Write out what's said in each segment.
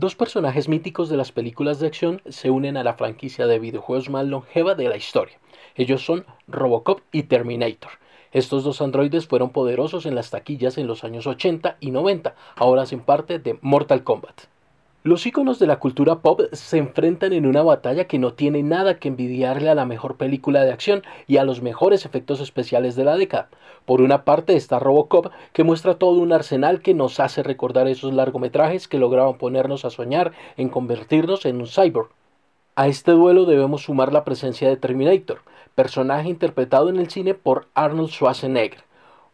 Dos personajes míticos de las películas de acción se unen a la franquicia de videojuegos más longeva de la historia. Ellos son Robocop y Terminator. Estos dos androides fueron poderosos en las taquillas en los años 80 y 90, ahora hacen parte de Mortal Kombat. Los iconos de la cultura pop se enfrentan en una batalla que no tiene nada que envidiarle a la mejor película de acción y a los mejores efectos especiales de la década. Por una parte está Robocop, que muestra todo un arsenal que nos hace recordar esos largometrajes que lograban ponernos a soñar en convertirnos en un cyborg. A este duelo debemos sumar la presencia de Terminator, personaje interpretado en el cine por Arnold Schwarzenegger,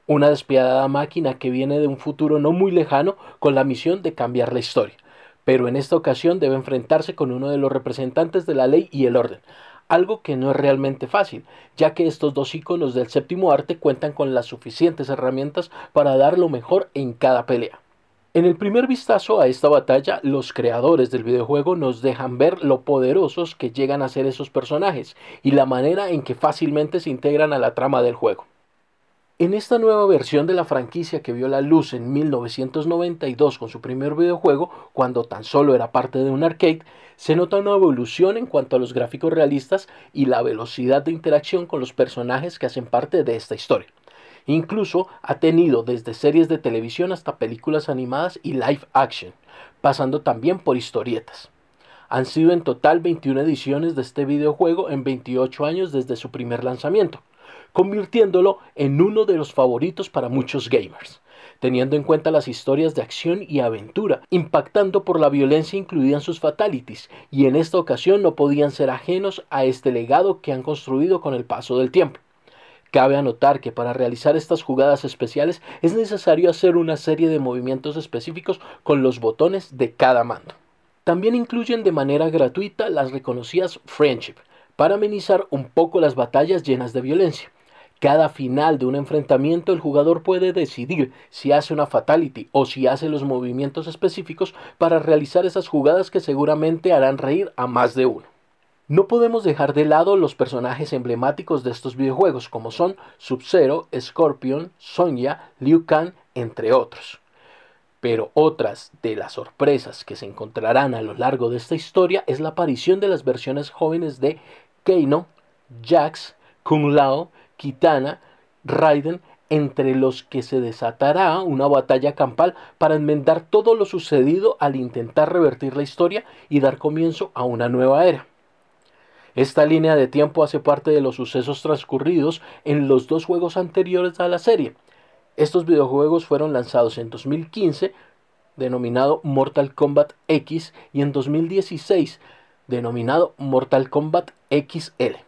una despiadada máquina que viene de un futuro no muy lejano con la misión de cambiar la historia pero en esta ocasión debe enfrentarse con uno de los representantes de la ley y el orden, algo que no es realmente fácil, ya que estos dos iconos del séptimo arte cuentan con las suficientes herramientas para dar lo mejor en cada pelea. En el primer vistazo a esta batalla, los creadores del videojuego nos dejan ver lo poderosos que llegan a ser esos personajes y la manera en que fácilmente se integran a la trama del juego. En esta nueva versión de la franquicia que vio la luz en 1992 con su primer videojuego, cuando tan solo era parte de un arcade, se nota una evolución en cuanto a los gráficos realistas y la velocidad de interacción con los personajes que hacen parte de esta historia. Incluso ha tenido desde series de televisión hasta películas animadas y live action, pasando también por historietas. Han sido en total 21 ediciones de este videojuego en 28 años desde su primer lanzamiento convirtiéndolo en uno de los favoritos para muchos gamers, teniendo en cuenta las historias de acción y aventura, impactando por la violencia incluida en sus fatalities, y en esta ocasión no podían ser ajenos a este legado que han construido con el paso del tiempo. Cabe anotar que para realizar estas jugadas especiales es necesario hacer una serie de movimientos específicos con los botones de cada mando. También incluyen de manera gratuita las reconocidas Friendship, para amenizar un poco las batallas llenas de violencia. Cada final de un enfrentamiento el jugador puede decidir si hace una fatality o si hace los movimientos específicos para realizar esas jugadas que seguramente harán reír a más de uno. No podemos dejar de lado los personajes emblemáticos de estos videojuegos como son Sub-Zero, Scorpion, Sonya, Liu Kang, entre otros. Pero otras de las sorpresas que se encontrarán a lo largo de esta historia es la aparición de las versiones jóvenes de Keino, Jax, Kung Lao, Kitana, Raiden, entre los que se desatará una batalla campal para enmendar todo lo sucedido al intentar revertir la historia y dar comienzo a una nueva era. Esta línea de tiempo hace parte de los sucesos transcurridos en los dos juegos anteriores a la serie. Estos videojuegos fueron lanzados en 2015, denominado Mortal Kombat X, y en 2016, denominado Mortal Kombat XL.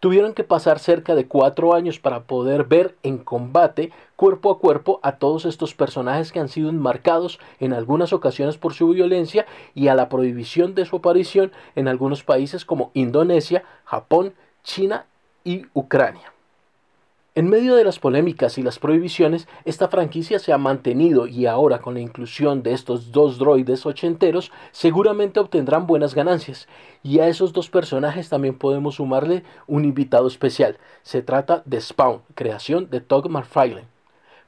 Tuvieron que pasar cerca de cuatro años para poder ver en combate cuerpo a cuerpo a todos estos personajes que han sido enmarcados en algunas ocasiones por su violencia y a la prohibición de su aparición en algunos países como Indonesia, Japón, China y Ucrania. En medio de las polémicas y las prohibiciones, esta franquicia se ha mantenido y ahora con la inclusión de estos dos droides ochenteros seguramente obtendrán buenas ganancias. Y a esos dos personajes también podemos sumarle un invitado especial. Se trata de Spawn, creación de Todd McFarlane,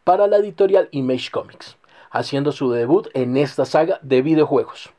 para la editorial Image Comics, haciendo su debut en esta saga de videojuegos.